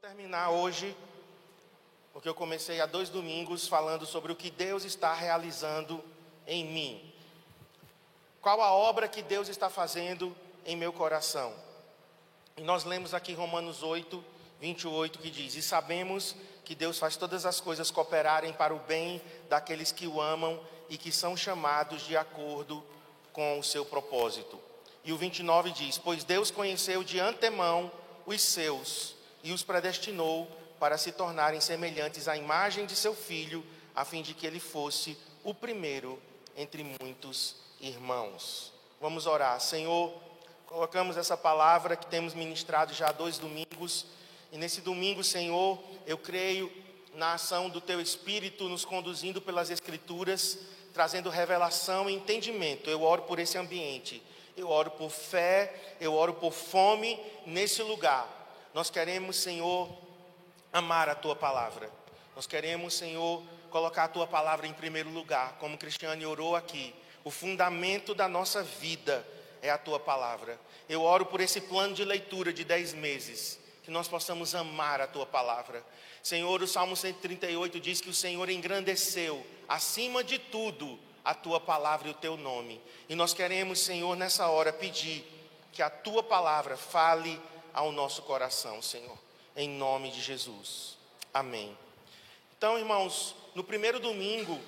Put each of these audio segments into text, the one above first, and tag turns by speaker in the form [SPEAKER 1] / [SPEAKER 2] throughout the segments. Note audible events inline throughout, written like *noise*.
[SPEAKER 1] terminar hoje, porque eu comecei há dois domingos falando sobre o que Deus está realizando em mim. Qual a obra que Deus está fazendo em meu coração? E nós lemos aqui Romanos 8, 28, que diz: E sabemos que Deus faz todas as coisas cooperarem para o bem daqueles que o amam e que são chamados de acordo com o seu propósito. E o 29 diz: Pois Deus conheceu de antemão os seus e os predestinou para se tornarem semelhantes à imagem de seu filho, a fim de que ele fosse o primeiro entre muitos irmãos. Vamos orar. Senhor, colocamos essa palavra que temos ministrado já há dois domingos, e nesse domingo, Senhor, eu creio na ação do Teu Espírito nos conduzindo pelas Escrituras, trazendo revelação e entendimento. Eu oro por esse ambiente, eu oro por fé, eu oro por fome nesse lugar nós queremos, Senhor, amar a tua palavra. Nós queremos, Senhor, colocar a tua palavra em primeiro lugar, como Cristiane orou aqui. O fundamento da nossa vida é a tua palavra. Eu oro por esse plano de leitura de dez meses, que nós possamos amar a tua palavra. Senhor, o Salmo 138 diz que o Senhor engrandeceu, acima de tudo, a tua palavra e o teu nome. E nós queremos, Senhor, nessa hora pedir que a tua palavra fale ao nosso coração, Senhor, em nome de Jesus. Amém. Então, irmãos, no primeiro domingo,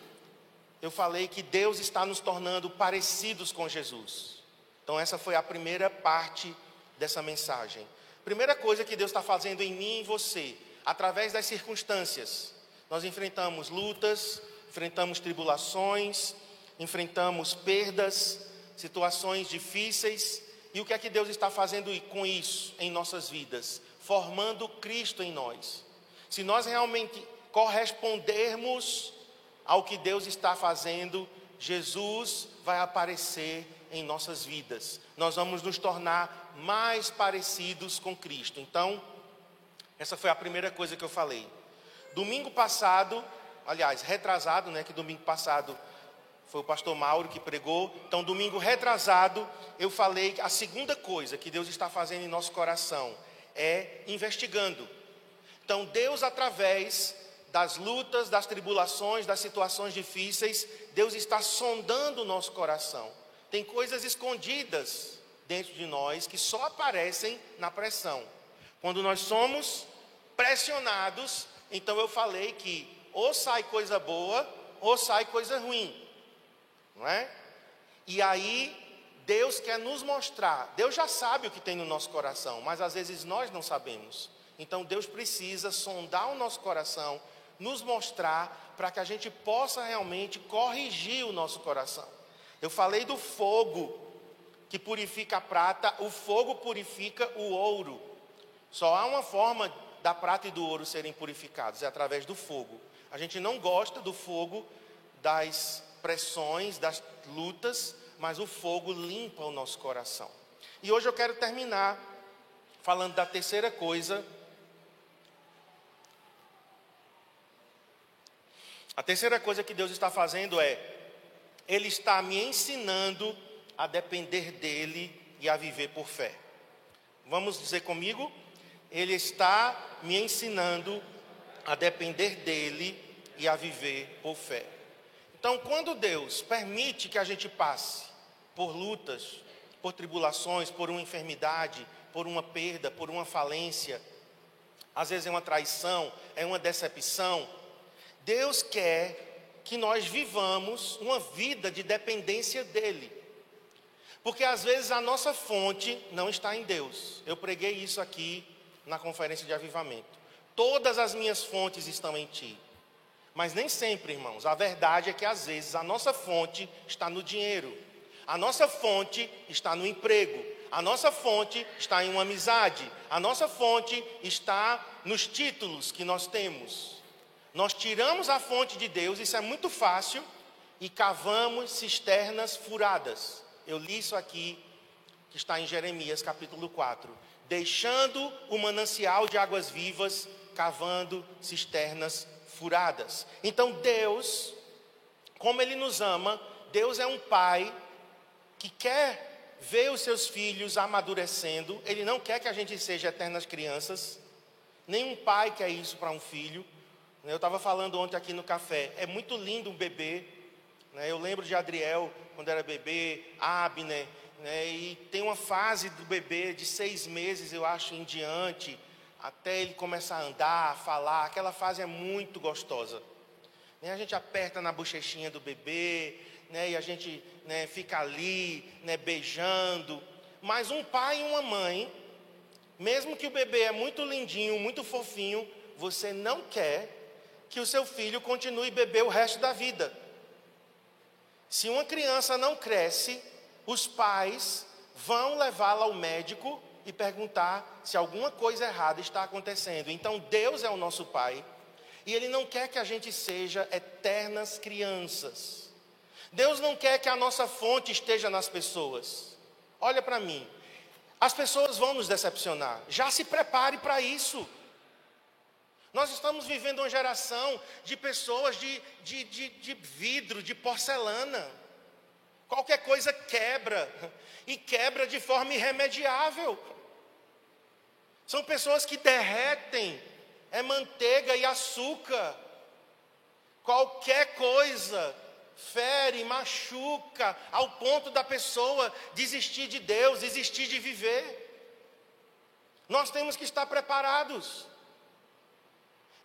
[SPEAKER 1] eu falei que Deus está nos tornando parecidos com Jesus. Então, essa foi a primeira parte dessa mensagem. Primeira coisa que Deus está fazendo em mim e em você, através das circunstâncias. Nós enfrentamos lutas, enfrentamos tribulações, enfrentamos perdas, situações difíceis, e o que é que Deus está fazendo com isso em nossas vidas? Formando Cristo em nós. Se nós realmente correspondermos ao que Deus está fazendo, Jesus vai aparecer em nossas vidas. Nós vamos nos tornar mais parecidos com Cristo. Então, essa foi a primeira coisa que eu falei. Domingo passado, aliás, retrasado, né, que domingo passado foi o pastor Mauro que pregou. Então, domingo retrasado, eu falei que a segunda coisa que Deus está fazendo em nosso coração é investigando. Então, Deus, através das lutas, das tribulações, das situações difíceis, Deus está sondando o nosso coração. Tem coisas escondidas dentro de nós que só aparecem na pressão. Quando nós somos pressionados, então eu falei que ou sai coisa boa ou sai coisa ruim não é? E aí Deus quer nos mostrar. Deus já sabe o que tem no nosso coração, mas às vezes nós não sabemos. Então Deus precisa sondar o nosso coração, nos mostrar para que a gente possa realmente corrigir o nosso coração. Eu falei do fogo que purifica a prata, o fogo purifica o ouro. Só há uma forma da prata e do ouro serem purificados, é através do fogo. A gente não gosta do fogo das pressões, das lutas, mas o fogo limpa o nosso coração. E hoje eu quero terminar falando da terceira coisa. A terceira coisa que Deus está fazendo é, Ele está me ensinando a depender dEle e a viver por fé. Vamos dizer comigo? Ele está me ensinando a depender dEle e a viver por fé. Então, quando Deus permite que a gente passe por lutas, por tribulações, por uma enfermidade, por uma perda, por uma falência, às vezes é uma traição, é uma decepção, Deus quer que nós vivamos uma vida de dependência dEle. Porque às vezes a nossa fonte não está em Deus. Eu preguei isso aqui na conferência de avivamento. Todas as minhas fontes estão em Ti. Mas nem sempre, irmãos. A verdade é que às vezes a nossa fonte está no dinheiro, a nossa fonte está no emprego, a nossa fonte está em uma amizade, a nossa fonte está nos títulos que nós temos. Nós tiramos a fonte de Deus, isso é muito fácil, e cavamos cisternas furadas. Eu li isso aqui, que está em Jeremias capítulo 4. Deixando o manancial de águas vivas, cavando cisternas furadas. Então Deus, como Ele nos ama, Deus é um pai que quer ver os seus filhos amadurecendo, Ele não quer que a gente seja eternas crianças, Nenhum pai quer isso para um filho. Eu estava falando ontem aqui no café. É muito lindo um bebê. Né? Eu lembro de Adriel, quando era bebê, Abner. Né? E tem uma fase do bebê de seis meses, eu acho, em diante, até ele começar a andar, a falar. Aquela fase é muito gostosa. A gente aperta na bochechinha do bebê, né? e a gente né, fica ali, né, beijando. Mas um pai e uma mãe, mesmo que o bebê é muito lindinho, muito fofinho, você não quer que o seu filho continue bebê o resto da vida. Se uma criança não cresce, os pais vão levá-la ao médico e perguntar se alguma coisa errada está acontecendo. Então Deus é o nosso pai e Ele não quer que a gente seja eternas crianças. Deus não quer que a nossa fonte esteja nas pessoas. Olha para mim, as pessoas vão nos decepcionar. Já se prepare para isso. Nós estamos vivendo uma geração de pessoas de, de, de, de vidro, de porcelana. Qualquer coisa quebra, e quebra de forma irremediável. São pessoas que derretem, é manteiga e açúcar. Qualquer coisa fere, machuca, ao ponto da pessoa desistir de Deus, desistir de viver. Nós temos que estar preparados.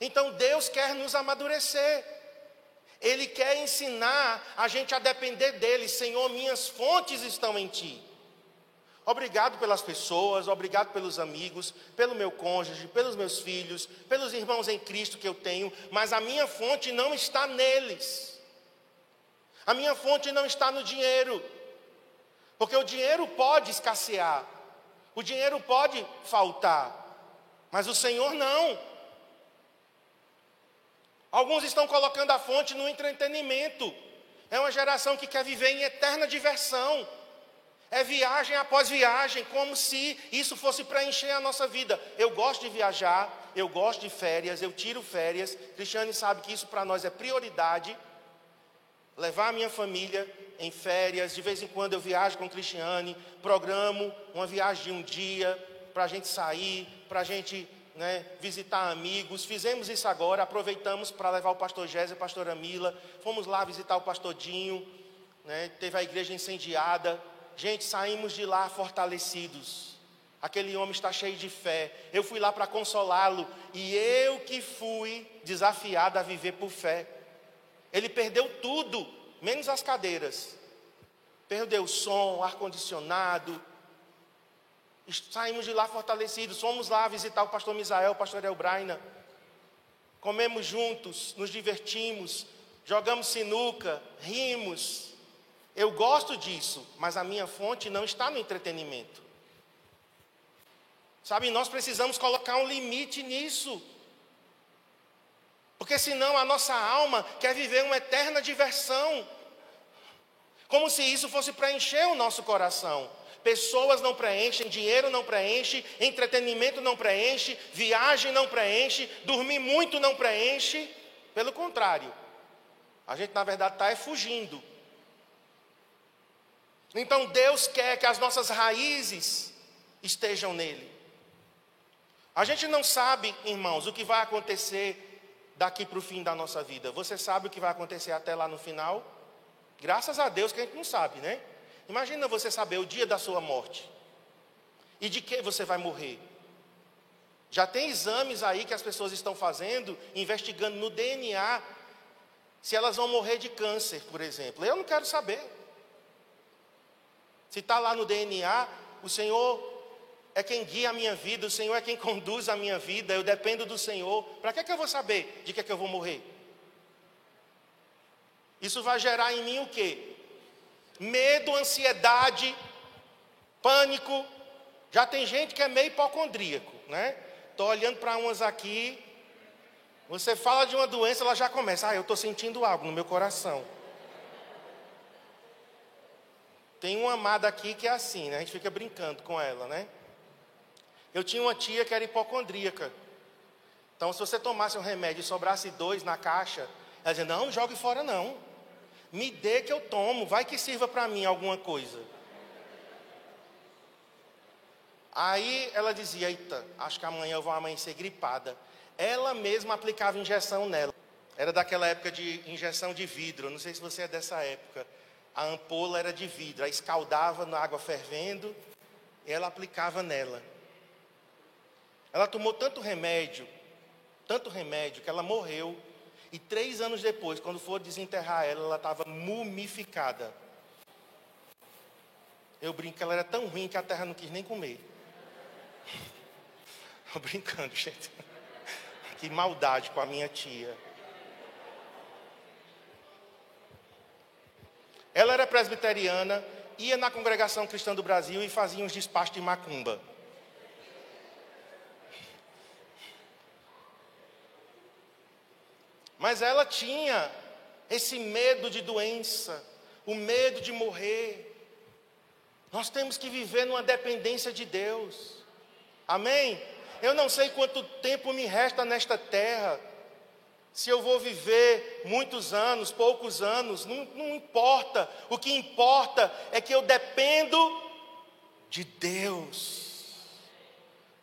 [SPEAKER 1] Então Deus quer nos amadurecer. Ele quer ensinar a gente a depender dele. Senhor, minhas fontes estão em ti. Obrigado pelas pessoas, obrigado pelos amigos, pelo meu cônjuge, pelos meus filhos, pelos irmãos em Cristo que eu tenho, mas a minha fonte não está neles. A minha fonte não está no dinheiro. Porque o dinheiro pode escassear, o dinheiro pode faltar, mas o Senhor não. Alguns estão colocando a fonte no entretenimento. É uma geração que quer viver em eterna diversão. É viagem após viagem, como se isso fosse para encher a nossa vida. Eu gosto de viajar, eu gosto de férias, eu tiro férias. Cristiane sabe que isso para nós é prioridade. Levar a minha família em férias, de vez em quando eu viajo com Cristiane, programo uma viagem de um dia para a gente sair, para a gente né, visitar amigos. Fizemos isso agora, aproveitamos para levar o pastor Gésia a pastora Mila. Fomos lá visitar o pastor Dinho, né, teve a igreja incendiada. Gente, saímos de lá fortalecidos. Aquele homem está cheio de fé. Eu fui lá para consolá-lo e eu que fui desafiado a viver por fé. Ele perdeu tudo, menos as cadeiras. Perdeu o som, ar-condicionado, Saímos de lá fortalecidos, fomos lá visitar o pastor Misael, o pastor Elbraina. Comemos juntos, nos divertimos, jogamos sinuca, rimos. Eu gosto disso, mas a minha fonte não está no entretenimento. Sabe, nós precisamos colocar um limite nisso. Porque senão a nossa alma quer viver uma eterna diversão. Como se isso fosse preencher o nosso coração. Pessoas não preenchem, dinheiro não preenche, entretenimento não preenche, viagem não preenche, dormir muito não preenche. Pelo contrário, a gente na verdade está é fugindo. Então Deus quer que as nossas raízes estejam nele. A gente não sabe, irmãos, o que vai acontecer daqui para o fim da nossa vida. Você sabe o que vai acontecer até lá no final? Graças a Deus que a gente não sabe, né? Imagina você saber o dia da sua morte. E de que você vai morrer. Já tem exames aí que as pessoas estão fazendo, investigando no DNA, se elas vão morrer de câncer, por exemplo. Eu não quero saber. Se está lá no DNA, o Senhor é quem guia a minha vida, o Senhor é quem *laughs* conduz a minha vida, eu dependo do Senhor. Para que, que eu vou saber de que, que eu vou morrer? Isso vai gerar em mim o quê? Medo, ansiedade, pânico. Já tem gente que é meio hipocondríaco, né? Estou olhando para umas aqui. Você fala de uma doença, ela já começa. Ah, eu estou sentindo algo no meu coração. Tem uma amada aqui que é assim, né? A gente fica brincando com ela, né? Eu tinha uma tia que era hipocondríaca. Então, se você tomasse um remédio e sobrasse dois na caixa, ela dizia: Não, jogue fora não. Me dê que eu tomo, vai que sirva para mim alguma coisa. Aí ela dizia: Eita, acho que amanhã eu vou amanhecer gripada. Ela mesma aplicava injeção nela. Era daquela época de injeção de vidro. Não sei se você é dessa época. A ampola era de vidro. Aí escaldava na água fervendo. E ela aplicava nela. Ela tomou tanto remédio, tanto remédio, que ela morreu. E três anos depois, quando for desenterrar ela, ela estava mumificada. Eu brinco que ela era tão ruim que a terra não quis nem comer. *laughs* Estou brincando, gente. *laughs* Que maldade com a minha tia. Ela era presbiteriana, ia na congregação cristã do Brasil e fazia uns despachos de macumba. Mas ela tinha esse medo de doença, o medo de morrer. Nós temos que viver numa dependência de Deus. Amém? Eu não sei quanto tempo me resta nesta terra. Se eu vou viver muitos anos, poucos anos, não, não importa. O que importa é que eu dependo de Deus.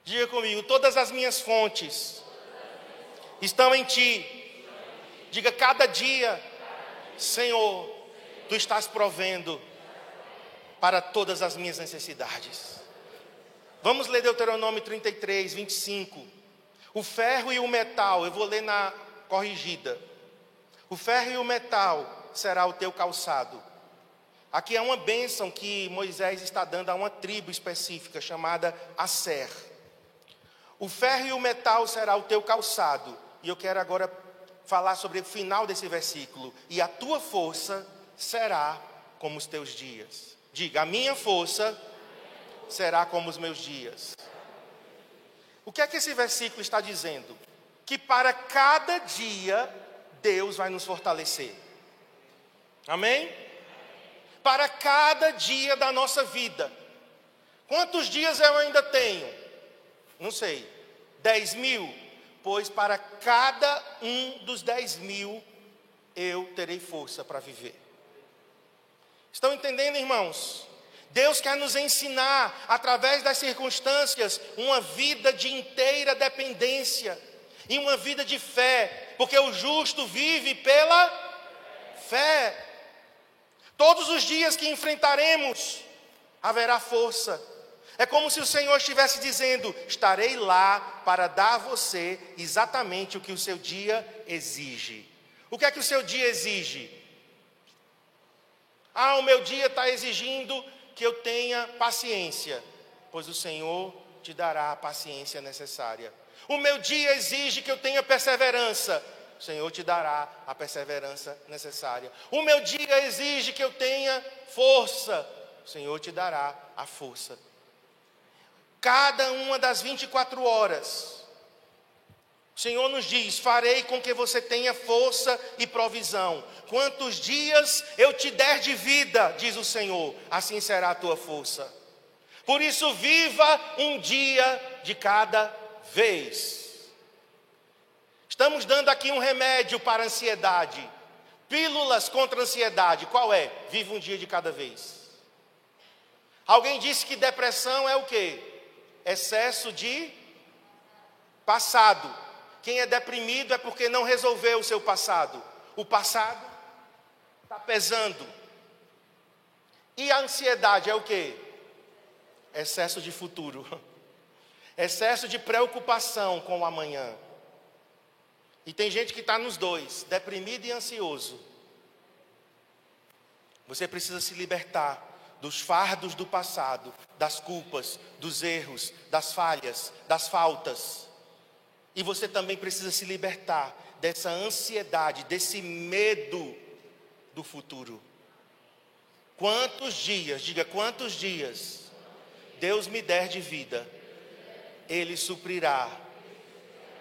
[SPEAKER 1] Diga comigo: todas as minhas fontes estão em Ti. Diga cada dia, Senhor, Tu estás provendo para todas as minhas necessidades. Vamos ler Deuteronômio 33, 25. O ferro e o metal, eu vou ler na corrigida. O ferro e o metal será o teu calçado. Aqui é uma bênção que Moisés está dando a uma tribo específica chamada Aser. O ferro e o metal será o teu calçado. E eu quero agora falar sobre o final desse versículo. E a tua força será como os teus dias. Diga, a minha força será como os meus dias. O que é que esse versículo está dizendo? Que para cada dia Deus vai nos fortalecer. Amém? Para cada dia da nossa vida. Quantos dias eu ainda tenho? Não sei. Dez mil? Pois para cada um dos dez mil eu terei força para viver. Estão entendendo, irmãos? Deus quer nos ensinar, através das circunstâncias, uma vida de inteira dependência e uma vida de fé, porque o justo vive pela fé. Todos os dias que enfrentaremos, haverá força. É como se o Senhor estivesse dizendo: estarei lá para dar a você exatamente o que o seu dia exige. O que é que o seu dia exige? Ah, o meu dia está exigindo que eu tenha paciência, pois o Senhor te dará a paciência necessária. O meu dia exige que eu tenha perseverança, o Senhor te dará a perseverança necessária. O meu dia exige que eu tenha força, o Senhor te dará a força. Cada uma das 24 horas, o Senhor nos diz: farei com que você tenha força e provisão. Quantos dias eu te der de vida, diz o Senhor, assim será a tua força. Por isso, viva um dia de cada vez. Estamos dando aqui um remédio para a ansiedade. Pílulas contra a ansiedade. Qual é? Viva um dia de cada vez. Alguém disse que depressão é o quê? Excesso de passado. Quem é deprimido é porque não resolveu o seu passado. O passado está pesando. E a ansiedade é o que? Excesso de futuro. *laughs* Excesso de preocupação com o amanhã. E tem gente que está nos dois, deprimido e ansioso. Você precisa se libertar dos fardos do passado, das culpas, dos erros, das falhas, das faltas. E você também precisa se libertar dessa ansiedade, desse medo do futuro. Quantos dias, diga quantos dias, Deus me der de vida, Ele suprirá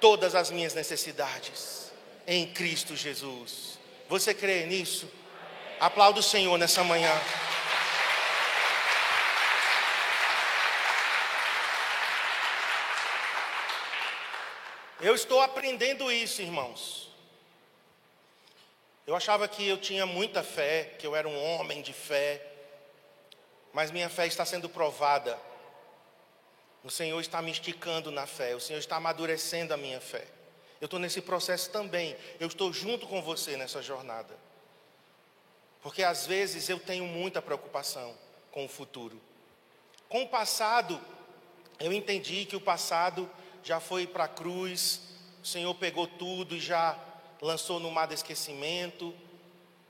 [SPEAKER 1] todas as minhas necessidades em Cristo Jesus. Você crê nisso? Aplauda o Senhor nessa manhã. Eu estou aprendendo isso, irmãos. Eu achava que eu tinha muita fé, que eu era um homem de fé, mas minha fé está sendo provada. O Senhor está me esticando na fé, o Senhor está amadurecendo a minha fé. Eu estou nesse processo também, eu estou junto com você nessa jornada. Porque às vezes eu tenho muita preocupação com o futuro. Com o passado, eu entendi que o passado já foi para a cruz, o Senhor pegou tudo e já lançou no mar de esquecimento.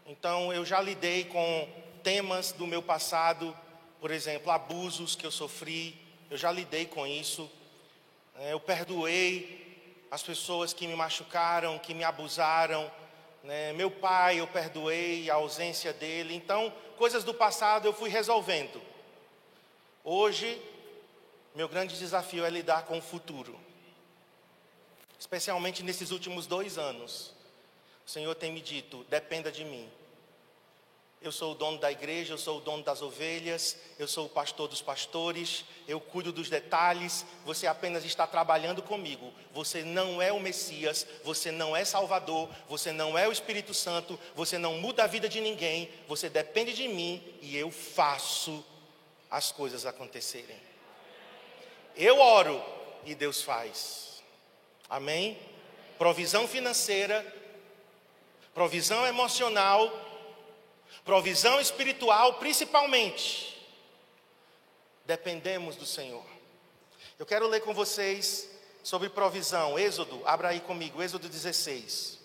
[SPEAKER 1] Então eu já lidei com temas do meu passado, por exemplo, abusos que eu sofri, eu já lidei com isso. É, eu perdoei as pessoas que me machucaram, que me abusaram. Né? Meu pai, eu perdoei a ausência dele. Então, coisas do passado eu fui resolvendo. Hoje, meu grande desafio é lidar com o futuro. Especialmente nesses últimos dois anos. O Senhor tem me dito: dependa de mim. Eu sou o dono da igreja, eu sou o dono das ovelhas, eu sou o pastor dos pastores, eu cuido dos detalhes, você apenas está trabalhando comigo. Você não é o Messias, você não é Salvador, você não é o Espírito Santo, você não muda a vida de ninguém, você depende de mim e eu faço as coisas acontecerem. Eu oro e Deus faz. Amém? Provisão financeira, provisão emocional, provisão espiritual, principalmente, dependemos do Senhor. Eu quero ler com vocês sobre provisão, Êxodo, abra aí comigo, Êxodo 16.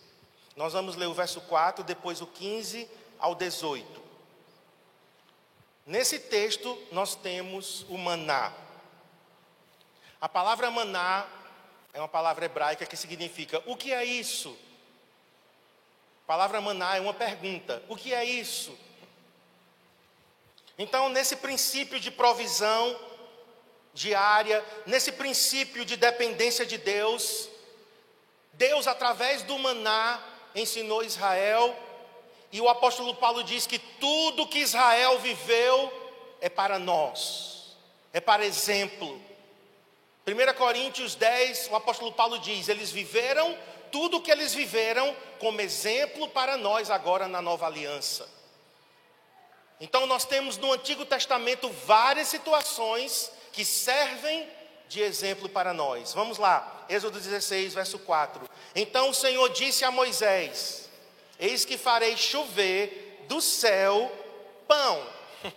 [SPEAKER 1] Nós vamos ler o verso 4, depois o 15 ao 18. Nesse texto, nós temos o maná. A palavra maná é uma palavra hebraica que significa: o que é isso? A palavra maná é uma pergunta: o que é isso? Então, nesse princípio de provisão diária, nesse princípio de dependência de Deus, Deus, através do maná, ensinou Israel, e o apóstolo Paulo diz que tudo que Israel viveu é para nós, é para exemplo. 1 Coríntios 10, o apóstolo Paulo diz: eles viveram tudo o que eles viveram como exemplo para nós agora na nova aliança. Então nós temos no Antigo Testamento várias situações que servem de exemplo para nós. Vamos lá, Êxodo 16, verso 4. Então o Senhor disse a Moisés: Eis que farei chover do céu pão. *laughs*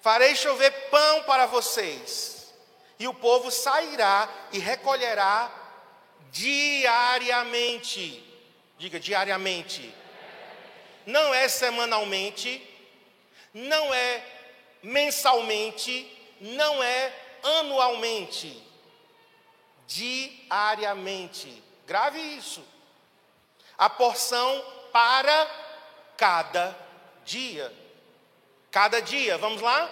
[SPEAKER 1] farei chover pão para vocês, e o povo sairá e recolherá diariamente. Diga diariamente. Não é semanalmente, não é mensalmente, não é anualmente. Diariamente. Grave isso. A porção para cada dia. Cada dia, vamos lá?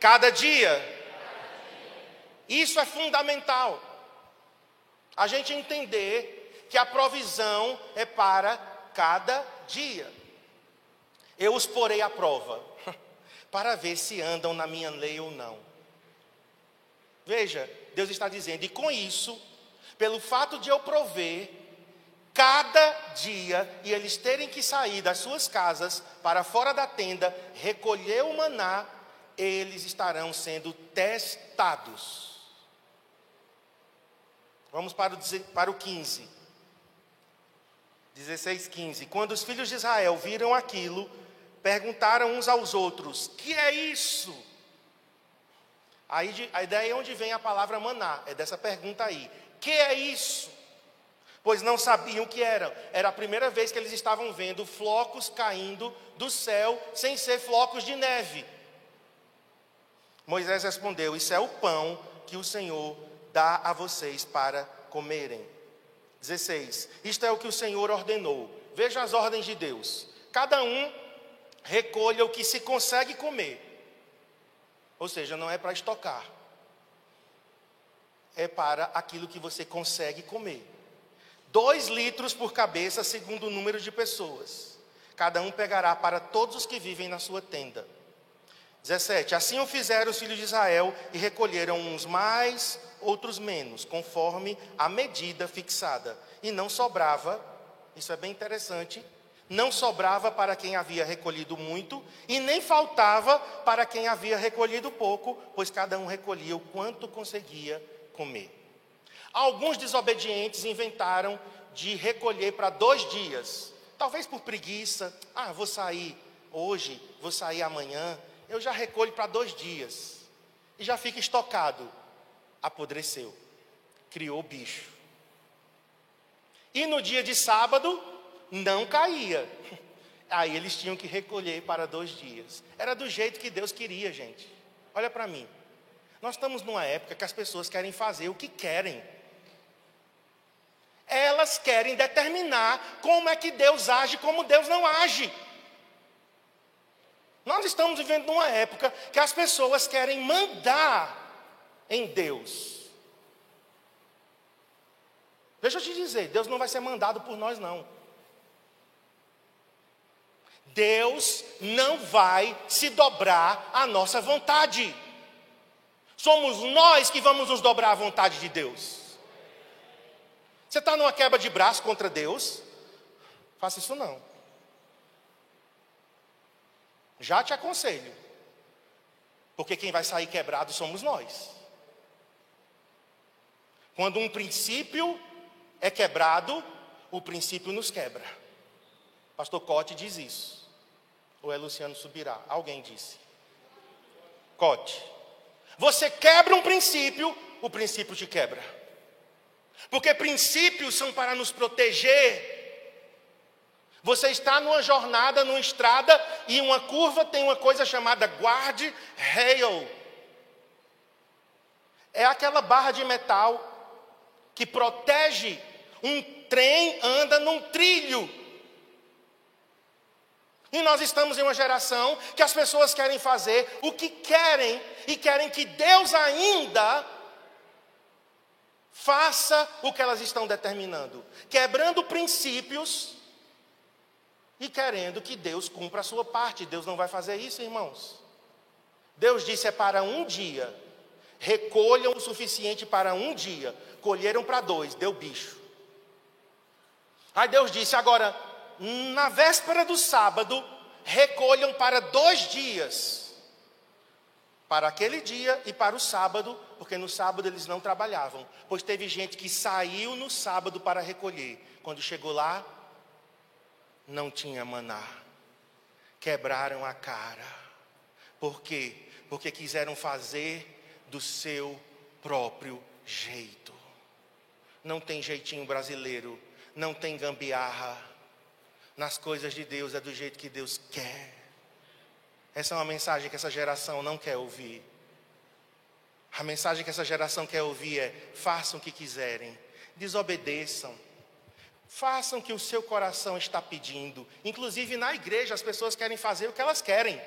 [SPEAKER 1] Cada dia. Isso é fundamental. A gente entender que a provisão é para cada dia. Eu os porei à prova, *laughs* para ver se andam na minha lei ou não. Veja, Deus está dizendo, e com isso, pelo fato de eu prover, cada dia, e eles terem que sair das suas casas para fora da tenda, recolher o maná, eles estarão sendo testados. Vamos para o, para o 15. 16, 15. Quando os filhos de Israel viram aquilo, perguntaram uns aos outros: Que é isso? Aí a ideia é onde vem a palavra maná, é dessa pergunta aí: Que é isso? Pois não sabiam o que era. Era a primeira vez que eles estavam vendo flocos caindo do céu sem ser flocos de neve. Moisés respondeu: Isso é o pão que o Senhor dá a vocês para comerem. 16. Isto é o que o Senhor ordenou. Veja as ordens de Deus. Cada um recolha o que se consegue comer. Ou seja, não é para estocar. É para aquilo que você consegue comer. Dois litros por cabeça, segundo o número de pessoas. Cada um pegará para todos os que vivem na sua tenda. 17. Assim o fizeram os filhos de Israel e recolheram uns mais, outros menos, conforme a medida fixada. E não sobrava, isso é bem interessante, Não sobrava para quem havia recolhido muito, e nem faltava para quem havia recolhido pouco, pois cada um recolhia o quanto conseguia comer. Alguns desobedientes inventaram de recolher para dois dias, talvez por preguiça. Ah, vou sair hoje, vou sair amanhã, eu já recolho para dois dias, e já fica estocado. Apodreceu, criou bicho. E no dia de sábado, não caía. *laughs* Aí eles tinham que recolher para dois dias. Era do jeito que Deus queria, gente. Olha para mim. Nós estamos numa época que as pessoas querem fazer o que querem. Elas querem determinar como é que Deus age, como Deus não age. Nós estamos vivendo numa época que as pessoas querem mandar em Deus. Deixa eu te dizer, Deus não vai ser mandado por nós, não. Deus não vai se dobrar à nossa vontade. Somos nós que vamos nos dobrar à vontade de Deus. Você está numa quebra de braço contra Deus? Faça isso não. Já te aconselho. Porque quem vai sair quebrado somos nós. Quando um princípio é quebrado, o princípio nos quebra. Pastor Cote diz isso. Ou é Luciano Subirá? Alguém disse. Cote. Você quebra um princípio, o princípio te quebra. Porque princípios são para nos proteger. Você está numa jornada, numa estrada, e uma curva tem uma coisa chamada guard rail. É aquela barra de metal que protege um trem anda num trilho. E nós estamos em uma geração que as pessoas querem fazer o que querem e querem que Deus ainda faça o que elas estão determinando, quebrando princípios e querendo que Deus cumpra a sua parte. Deus não vai fazer isso, irmãos. Deus disse é para um dia. Recolham o suficiente para um dia. Colheram para dois, deu bicho. Aí Deus disse: agora na véspera do sábado, recolham para dois dias. Para aquele dia e para o sábado, porque no sábado eles não trabalhavam. Pois teve gente que saiu no sábado para recolher. Quando chegou lá, não tinha maná. Quebraram a cara. Por quê? Porque quiseram fazer do seu próprio jeito. Não tem jeitinho brasileiro, não tem gambiarra nas coisas de Deus é do jeito que Deus quer. Essa é uma mensagem que essa geração não quer ouvir. A mensagem que essa geração quer ouvir é: façam o que quiserem, desobedeçam, façam o que o seu coração está pedindo. Inclusive na igreja, as pessoas querem fazer o que elas querem.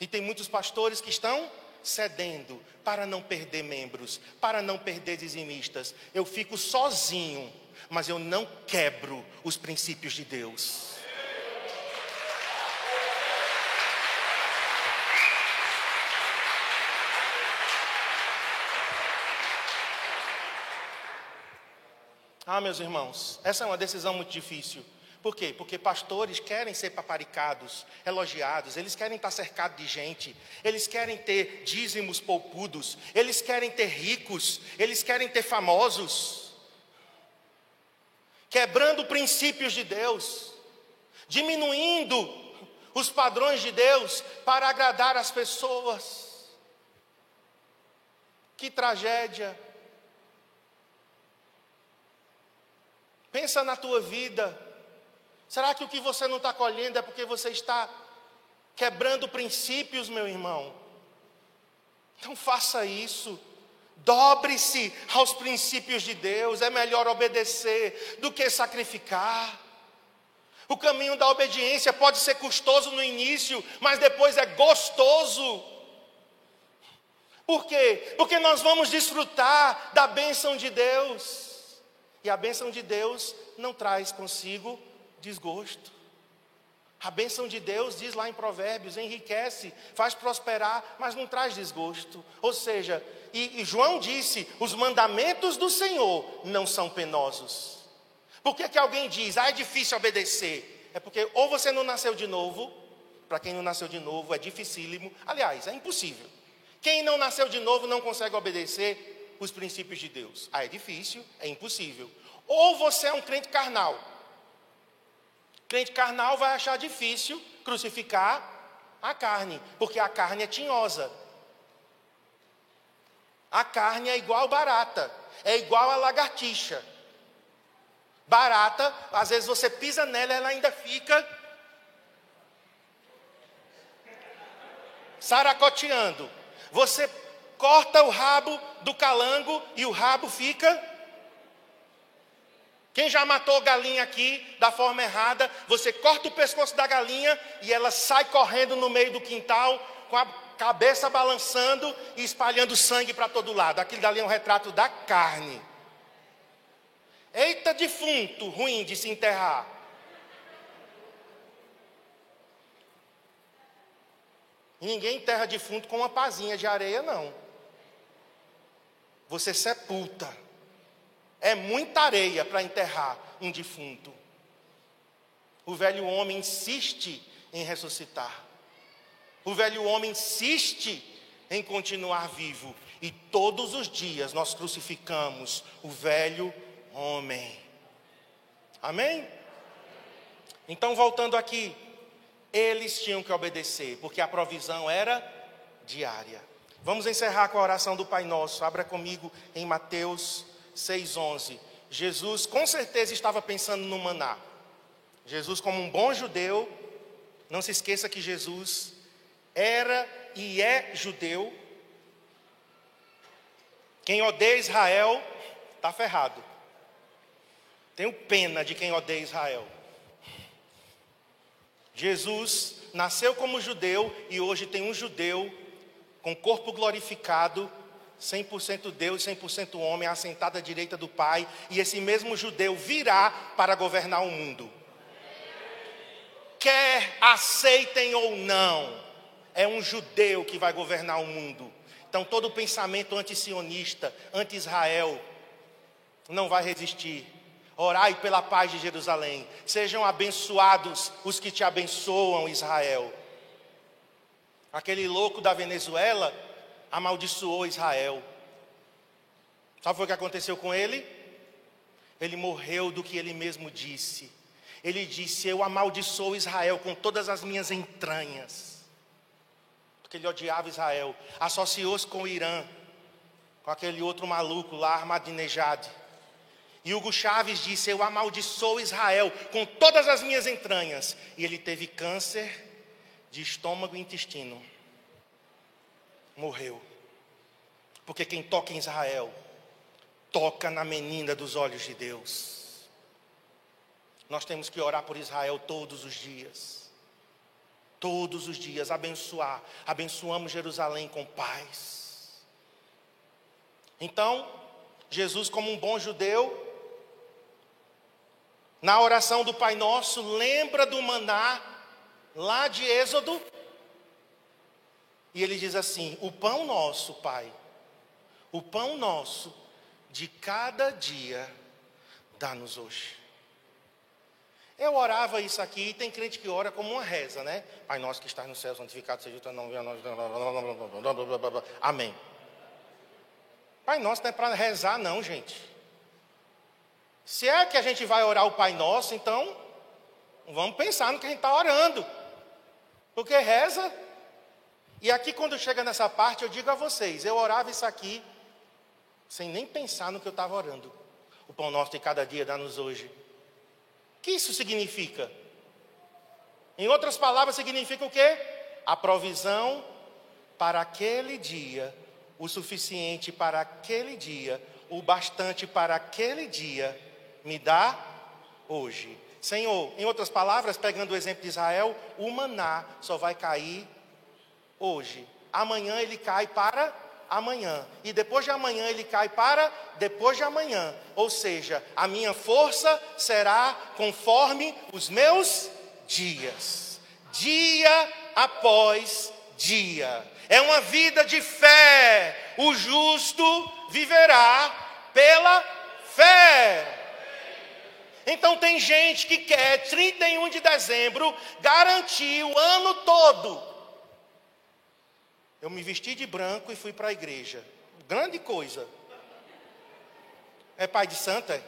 [SPEAKER 1] E tem muitos pastores que estão cedendo para não perder membros, para não perder dizimistas. Eu fico sozinho mas eu não quebro os princípios de Deus. Ah, meus irmãos, essa é uma decisão muito difícil. Por quê? Porque pastores querem ser paparicados, elogiados, eles querem estar cercados de gente, eles querem ter dízimos poupudos, eles querem ter ricos, eles querem ter famosos quebrando princípios de Deus, diminuindo os padrões de Deus para agradar as pessoas. Que tragédia. Pensa na tua vida. Será que o que você não está colhendo é porque você está quebrando princípios, meu irmão? Não faça isso. Dobre-se aos princípios de Deus, é melhor obedecer do que sacrificar. O caminho da obediência pode ser custoso no início, mas depois é gostoso. Por quê? Porque nós vamos desfrutar da bênção de Deus. E a bênção de Deus não traz consigo desgosto. A bênção de Deus, diz lá em Provérbios, enriquece, faz prosperar, mas não traz desgosto. Ou seja, e, e João disse: os mandamentos do Senhor não são penosos. Por que, que alguém diz, ah, é difícil obedecer? É porque ou você não nasceu de novo, para quem não nasceu de novo é dificílimo, aliás, é impossível. Quem não nasceu de novo não consegue obedecer os princípios de Deus. Ah, é difícil, é impossível. Ou você é um crente carnal. Crente carnal vai achar difícil crucificar a carne, porque a carne é tinhosa. A carne é igual barata, é igual a lagartixa. Barata, às vezes você pisa nela, ela ainda fica saracoteando. Você corta o rabo do calango e o rabo fica. Quem já matou galinha aqui da forma errada, você corta o pescoço da galinha e ela sai correndo no meio do quintal com a cabeça balançando e espalhando sangue para todo lado. Aquilo dali é um retrato da carne. Eita defunto, ruim de se enterrar. Ninguém enterra defunto com uma pazinha de areia, não. Você sepulta. É muita areia para enterrar um defunto. O velho homem insiste em ressuscitar. O velho homem insiste em continuar vivo. E todos os dias nós crucificamos o velho homem. Amém? Então, voltando aqui, eles tinham que obedecer, porque a provisão era diária. Vamos encerrar com a oração do Pai Nosso. Abra comigo em Mateus 6,11. Jesus com certeza estava pensando no maná. Jesus, como um bom judeu, não se esqueça que Jesus era e é judeu. Quem odeia Israel está ferrado. Tenho pena de quem odeia Israel. Jesus nasceu como judeu e hoje tem um judeu com corpo glorificado, 100% Deus, 100% homem, assentado à direita do Pai, e esse mesmo judeu virá para governar o mundo. Quer aceitem ou não, é um judeu que vai governar o mundo. Então todo o pensamento anti-sionista, anti-Israel, não vai resistir Orai pela paz de Jerusalém. Sejam abençoados os que te abençoam, Israel. Aquele louco da Venezuela amaldiçoou Israel. Sabe o que aconteceu com ele? Ele morreu do que ele mesmo disse. Ele disse: Eu amaldiçoo Israel com todas as minhas entranhas. Porque ele odiava Israel. Associou-se com o Irã, com aquele outro maluco lá, Ahmadinejad. E Hugo Chaves disse: Eu amaldiçoo Israel com todas as minhas entranhas. E ele teve câncer de estômago e intestino. Morreu. Porque quem toca em Israel, toca na menina dos olhos de Deus. Nós temos que orar por Israel todos os dias. Todos os dias, abençoar. Abençoamos Jerusalém com paz. Então, Jesus, como um bom judeu, na oração do Pai Nosso, lembra do maná lá de Êxodo. E ele diz assim: O pão nosso, Pai, o pão nosso de cada dia, dá-nos hoje. Eu orava isso aqui, e tem crente que ora como uma reza, né? Pai nosso que está no céu, santificado seja o teu nome, amém. Pai nosso não é para rezar, não, gente. Se é que a gente vai orar o Pai Nosso, então vamos pensar no que a gente está orando. Porque reza. E aqui, quando chega nessa parte, eu digo a vocês: eu orava isso aqui sem nem pensar no que eu estava orando. O pão nosso de cada dia dá-nos hoje. O que isso significa? Em outras palavras, significa o quê? A provisão para aquele dia, o suficiente para aquele dia, o bastante para aquele dia me dá hoje. Senhor, em outras palavras, pegando o exemplo de Israel, o maná só vai cair hoje. Amanhã ele cai para amanhã. E depois de amanhã ele cai para depois de amanhã. Ou seja, a minha força será conforme os meus dias. Dia após dia. É uma vida de fé. O justo viverá pela fé. Então tem gente que quer 31 de dezembro garantir o ano todo. Eu me vesti de branco e fui para a igreja. Grande coisa. É pai de santa? É?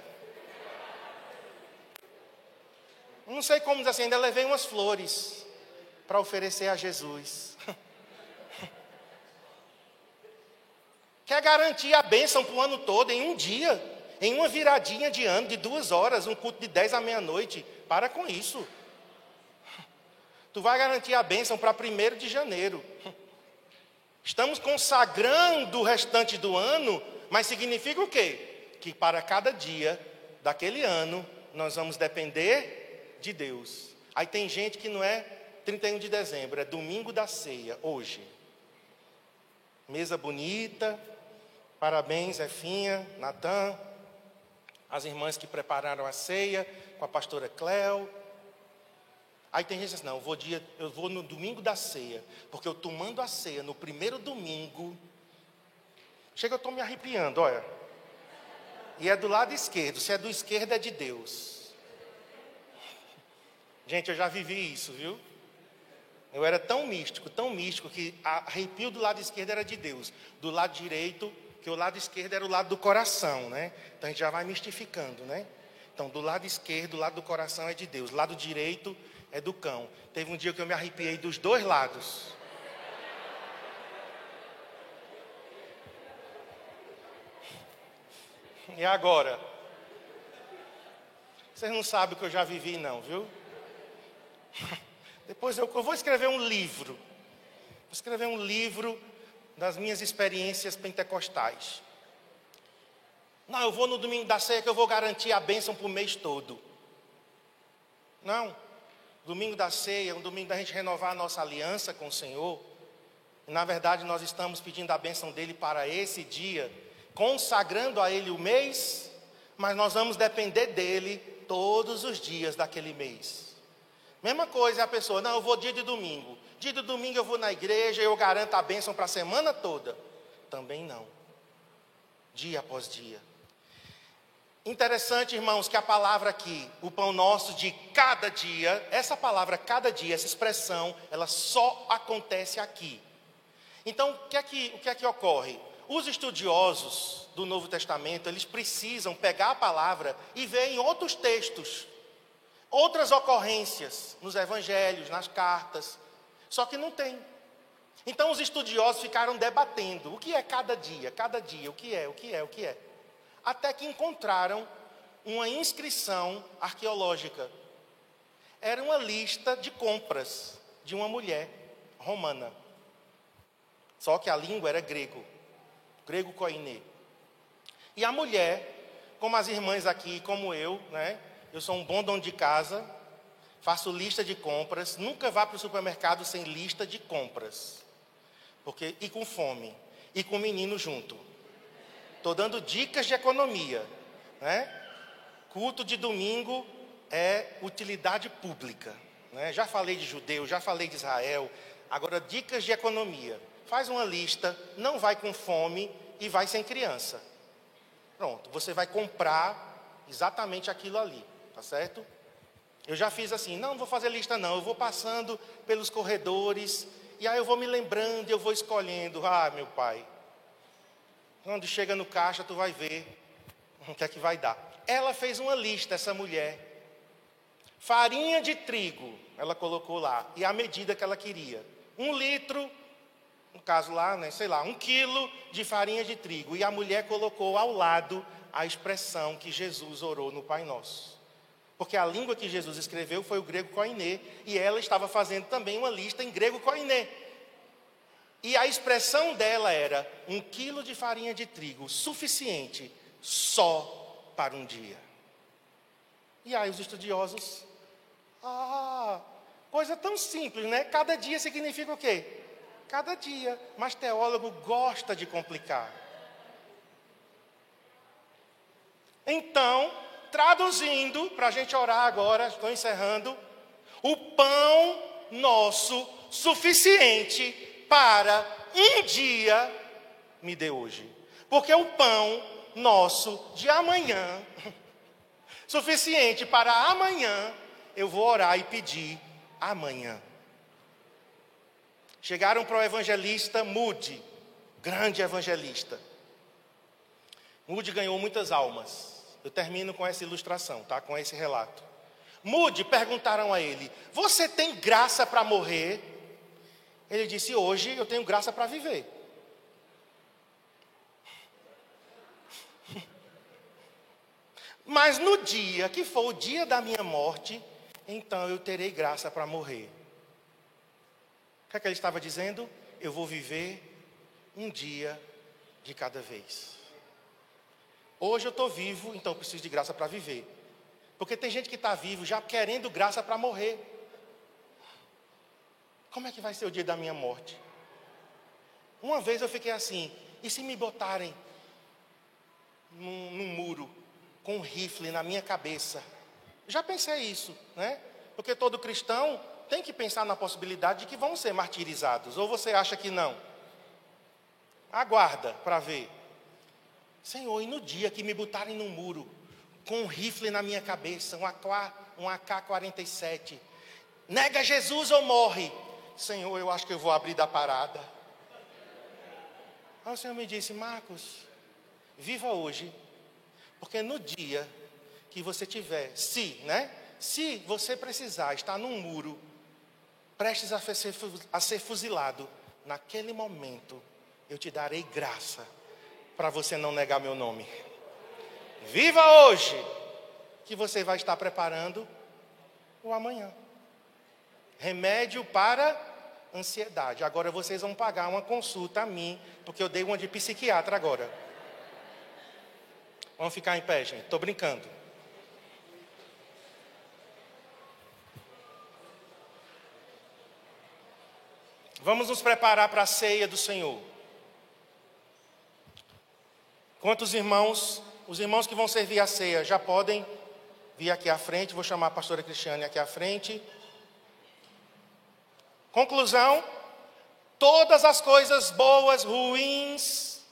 [SPEAKER 1] Não sei como dizer assim, ainda levei umas flores para oferecer a Jesus. *laughs* Quer garantir a bênção para o ano todo em um dia, em uma viradinha de ano, de duas horas, um culto de dez à meia-noite. Para com isso. Tu vai garantir a bênção para primeiro de janeiro. Estamos consagrando o restante do ano, mas significa o quê? Que para cada dia daquele ano nós vamos depender de Deus. Aí tem gente que não é 31 de dezembro, é domingo da ceia, hoje. Mesa bonita, Parabéns, Zefinha, Natan, as irmãs que prepararam a ceia, com a pastora Cléo. Aí tem gente que diz, não, eu vou, dia, eu vou no domingo da ceia, porque eu tomando a ceia no primeiro domingo, chega eu estou me arrepiando, olha. E é do lado esquerdo, se é do esquerdo é de Deus. Gente, eu já vivi isso, viu? Eu era tão místico, tão místico, que arrepio do lado esquerdo era de Deus, do lado direito que o lado esquerdo era o lado do coração, né? Então a gente já vai mistificando, né? Então, do lado esquerdo, o lado do coração é de Deus, o lado direito é do cão. Teve um dia que eu me arrepiei dos dois lados. E agora? Vocês não sabem o que eu já vivi, não, viu? *laughs* Depois eu, eu vou escrever um livro. Vou escrever um livro das minhas experiências pentecostais. Não, eu vou no domingo da ceia que eu vou garantir a bênção para o mês todo. Não. Domingo da ceia é um domingo da gente renovar a nossa aliança com o Senhor. Na verdade, nós estamos pedindo a bênção dele para esse dia, consagrando a ele o mês, mas nós vamos depender dele todos os dias daquele mês. Mesma coisa é a pessoa, não, eu vou dia de domingo. Dia de domingo eu vou na igreja, eu garanto a bênção para a semana toda. Também não. Dia após dia. Interessante, irmãos, que a palavra aqui, o pão nosso de cada dia, essa palavra cada dia, essa expressão, ela só acontece aqui. Então, o que é que, o que, é que ocorre? Os estudiosos do Novo Testamento, eles precisam pegar a palavra e ver em outros textos, outras ocorrências, nos evangelhos, nas cartas, só que não tem. Então os estudiosos ficaram debatendo o que é cada dia, cada dia, o que é, o que é, o que é. Até que encontraram uma inscrição arqueológica. Era uma lista de compras de uma mulher romana. Só que a língua era grego, grego koiné. E a mulher, como as irmãs aqui, como eu, né? Eu sou um bom dono de casa, faço lista de compras, nunca vá para o supermercado sem lista de compras. Porque e com fome, e com o menino junto. Estou dando dicas de economia, né? Culto de domingo é utilidade pública, né? Já falei de judeu, já falei de Israel, agora dicas de economia. Faz uma lista, não vai com fome e vai sem criança. Pronto, você vai comprar exatamente aquilo ali, tá certo? Eu já fiz assim, não, não vou fazer lista não, eu vou passando pelos corredores, e aí eu vou me lembrando eu vou escolhendo. Ah, meu pai, quando chega no caixa, tu vai ver o que é que vai dar. Ela fez uma lista, essa mulher. Farinha de trigo, ela colocou lá, e a medida que ela queria. Um litro, no caso lá, né, sei lá, um quilo de farinha de trigo. E a mulher colocou ao lado a expressão que Jesus orou no Pai Nosso. Porque a língua que Jesus escreveu foi o grego koiné, e ela estava fazendo também uma lista em grego koiné. E a expressão dela era um quilo de farinha de trigo, suficiente só para um dia. E aí os estudiosos, ah, coisa tão simples, né? Cada dia significa o quê? Cada dia. Mas teólogo gosta de complicar. Então, traduzindo, para a gente orar agora, estou encerrando, o pão nosso suficiente para um dia me dê hoje. Porque o pão nosso de amanhã *laughs* suficiente para amanhã eu vou orar e pedir amanhã. Chegaram para o evangelista Mude, grande evangelista. Mude ganhou muitas almas. Eu termino com essa ilustração, tá? Com esse relato. Mude perguntaram a ele: Você tem graça para morrer? Ele disse: Hoje eu tenho graça para viver. *laughs* Mas no dia que for o dia da minha morte, então eu terei graça para morrer. O que, é que ele estava dizendo? Eu vou viver um dia de cada vez. Hoje eu estou vivo, então preciso de graça para viver. Porque tem gente que está vivo já querendo graça para morrer. Como é que vai ser o dia da minha morte? Uma vez eu fiquei assim, e se me botarem num, num muro com um rifle na minha cabeça? Já pensei isso, né? Porque todo cristão tem que pensar na possibilidade de que vão ser martirizados. Ou você acha que não? Aguarda para ver. Senhor, e no dia que me botarem num muro, com um rifle na minha cabeça, um AK-47, nega Jesus ou morre? Senhor, eu acho que eu vou abrir da parada. Aí o Senhor me disse, Marcos, viva hoje, porque no dia que você tiver, se, né? Se você precisar estar num muro, prestes a ser, a ser fuzilado, naquele momento eu te darei graça para você não negar meu nome. Viva hoje, que você vai estar preparando o amanhã. Remédio para ansiedade. Agora vocês vão pagar uma consulta a mim, porque eu dei uma de psiquiatra agora. Vamos ficar em pé, gente. Estou brincando. Vamos nos preparar para a ceia do Senhor. Quantos irmãos, os irmãos que vão servir a ceia, já podem vir aqui à frente? Vou chamar a pastora Cristiane aqui à frente. Conclusão: todas as coisas boas, ruins,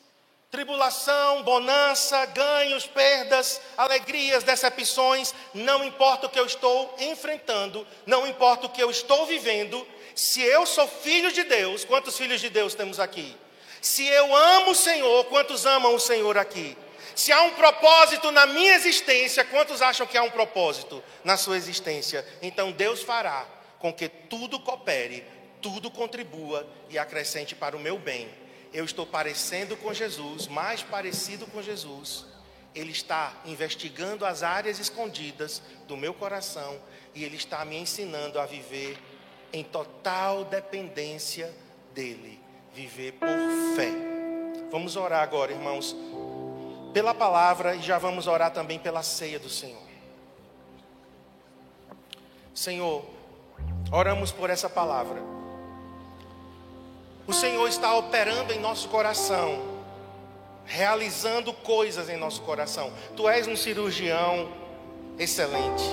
[SPEAKER 1] tribulação, bonança, ganhos, perdas, alegrias, decepções, não importa o que eu estou enfrentando, não importa o que eu estou vivendo, se eu sou filho de Deus, quantos filhos de Deus temos aqui? Se eu amo o Senhor, quantos amam o Senhor aqui? Se há um propósito na minha existência, quantos acham que há um propósito na sua existência? Então Deus fará com que tudo coopere, tudo contribua e acrescente para o meu bem. Eu estou parecendo com Jesus, mais parecido com Jesus. Ele está investigando as áreas escondidas do meu coração e ele está me ensinando a viver em total dependência dele viver por fé. Vamos orar agora, irmãos, pela palavra e já vamos orar também pela ceia do Senhor. Senhor, oramos por essa palavra. O Senhor está operando em nosso coração, realizando coisas em nosso coração. Tu és um cirurgião excelente.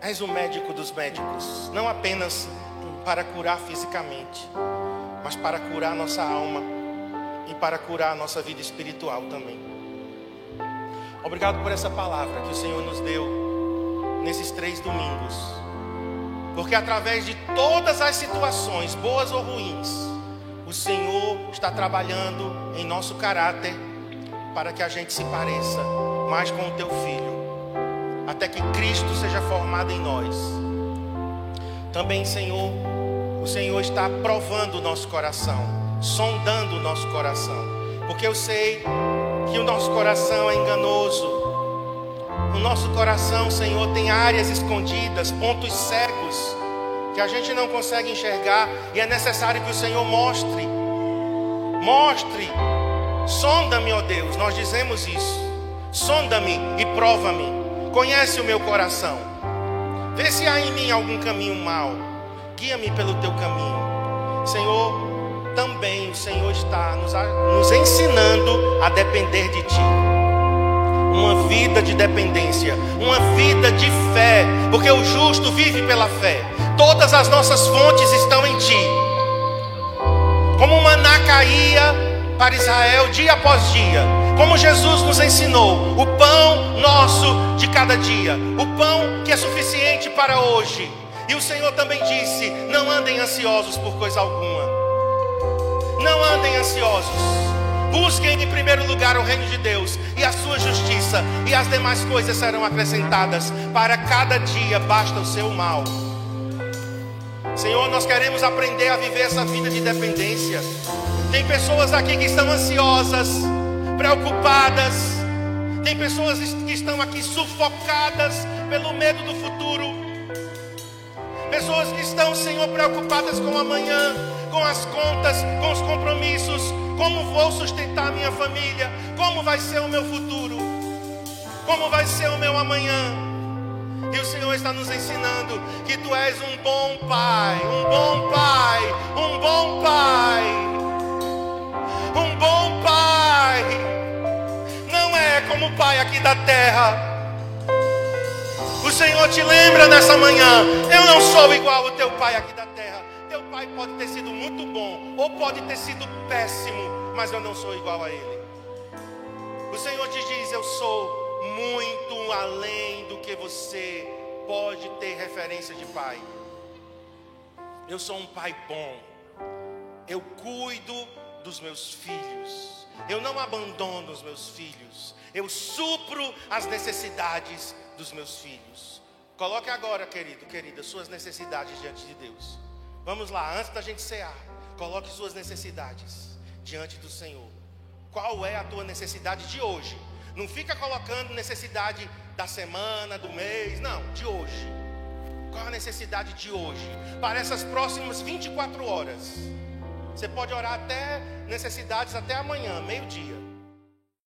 [SPEAKER 1] És o médico dos médicos, não apenas para curar fisicamente, mas para curar nossa alma e para curar nossa vida espiritual também. Obrigado por essa palavra que o Senhor nos deu nesses três domingos, porque através de todas as situações, boas ou ruins, o Senhor está trabalhando em nosso caráter para que a gente se pareça mais com o teu filho, até que Cristo seja formado em nós. Também, Senhor, o Senhor está provando o nosso coração, sondando o nosso coração, porque eu sei que o nosso coração é enganoso. O nosso coração, Senhor, tem áreas escondidas, pontos cegos que a gente não consegue enxergar e é necessário que o Senhor mostre. Mostre. Sonda-me, ó Deus. Nós dizemos isso. Sonda-me e prova-me. Conhece o meu coração. Vê se há em mim algum caminho mau guia-me pelo teu caminho. Senhor, também o Senhor está nos, nos ensinando a depender de Ti. Uma vida de dependência, uma vida de fé, porque o justo vive pela fé. Todas as nossas fontes estão em Ti. Como maná caía, para Israel dia após dia, como Jesus nos ensinou, o pão nosso de cada dia, o pão que é suficiente para hoje. E o Senhor também disse: não andem ansiosos por coisa alguma, não andem ansiosos. Busquem em primeiro lugar o reino de Deus e a sua justiça, e as demais coisas serão acrescentadas. Para cada dia basta o seu mal. Senhor, nós queremos aprender a viver essa vida de dependência. Tem pessoas aqui que estão ansiosas, preocupadas. Tem pessoas que estão aqui sufocadas pelo medo do futuro. Pessoas que estão, Senhor, preocupadas com amanhã, com as contas, com os compromissos, como vou sustentar a minha família? Como vai ser o meu futuro? Como vai ser o meu amanhã? E o Senhor está nos ensinando que tu és um bom pai, um bom pai, um bom pai. Um bom pai. Não é como o pai aqui da terra. O Senhor te lembra nessa manhã: eu não sou igual ao teu pai aqui da terra. Teu pai pode ter sido muito bom, ou pode ter sido péssimo, mas eu não sou igual a ele. O Senhor te diz: Eu sou muito além do que você pode ter referência de pai. Eu sou um pai bom. Eu cuido dos meus filhos. Eu não abandono os meus filhos. Eu supro as necessidades dos meus filhos. Coloque agora, querido, querida, suas necessidades diante de Deus. Vamos lá, antes da gente cear, coloque suas necessidades diante do Senhor. Qual é a tua necessidade de hoje? Não fica colocando necessidade da semana, do mês, não, de hoje. Qual a necessidade de hoje? Para essas próximas 24 horas. Você pode orar até necessidades até amanhã, meio-dia.